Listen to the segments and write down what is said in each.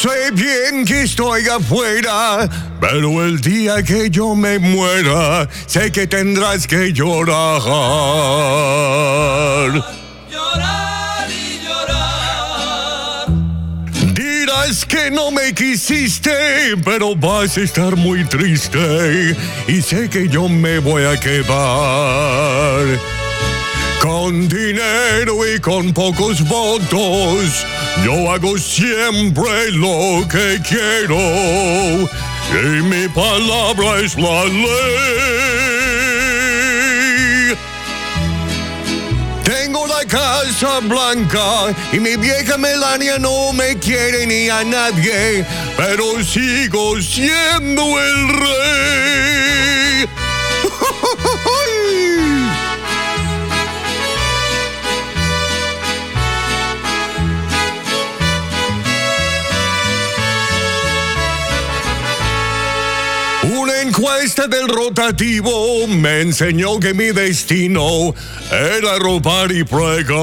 sé bien que estoy afuera, pero el día que yo me muera, sé que tendrás que llorar. Llorar y llorar. Dirás que no me quisiste, pero vas a estar muy triste y sé que yo me voy a quedar. Con pocos votos, yo hago siempre lo que quiero. Y mi palabra es la ley. Tengo la casa blanca y mi vieja Melania no me quiere ni a nadie, pero sigo siendo el rey. Encuesta del rotativo me enseñó que mi destino era ropar y pregar.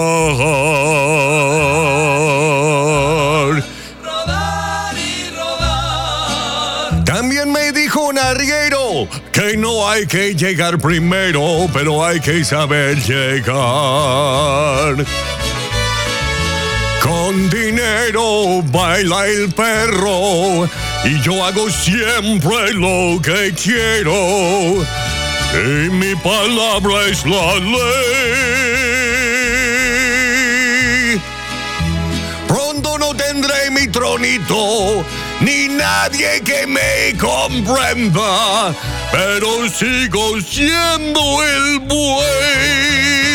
Rodar y rodar. También me dijo un arriero que no hay que llegar primero, pero hay que saber llegar. Con dinero baila el perro y yo hago siempre lo que quiero. Y mi palabra es la ley. Pronto no tendré mi tronito, ni nadie que me comprenda, pero sigo siendo el buey.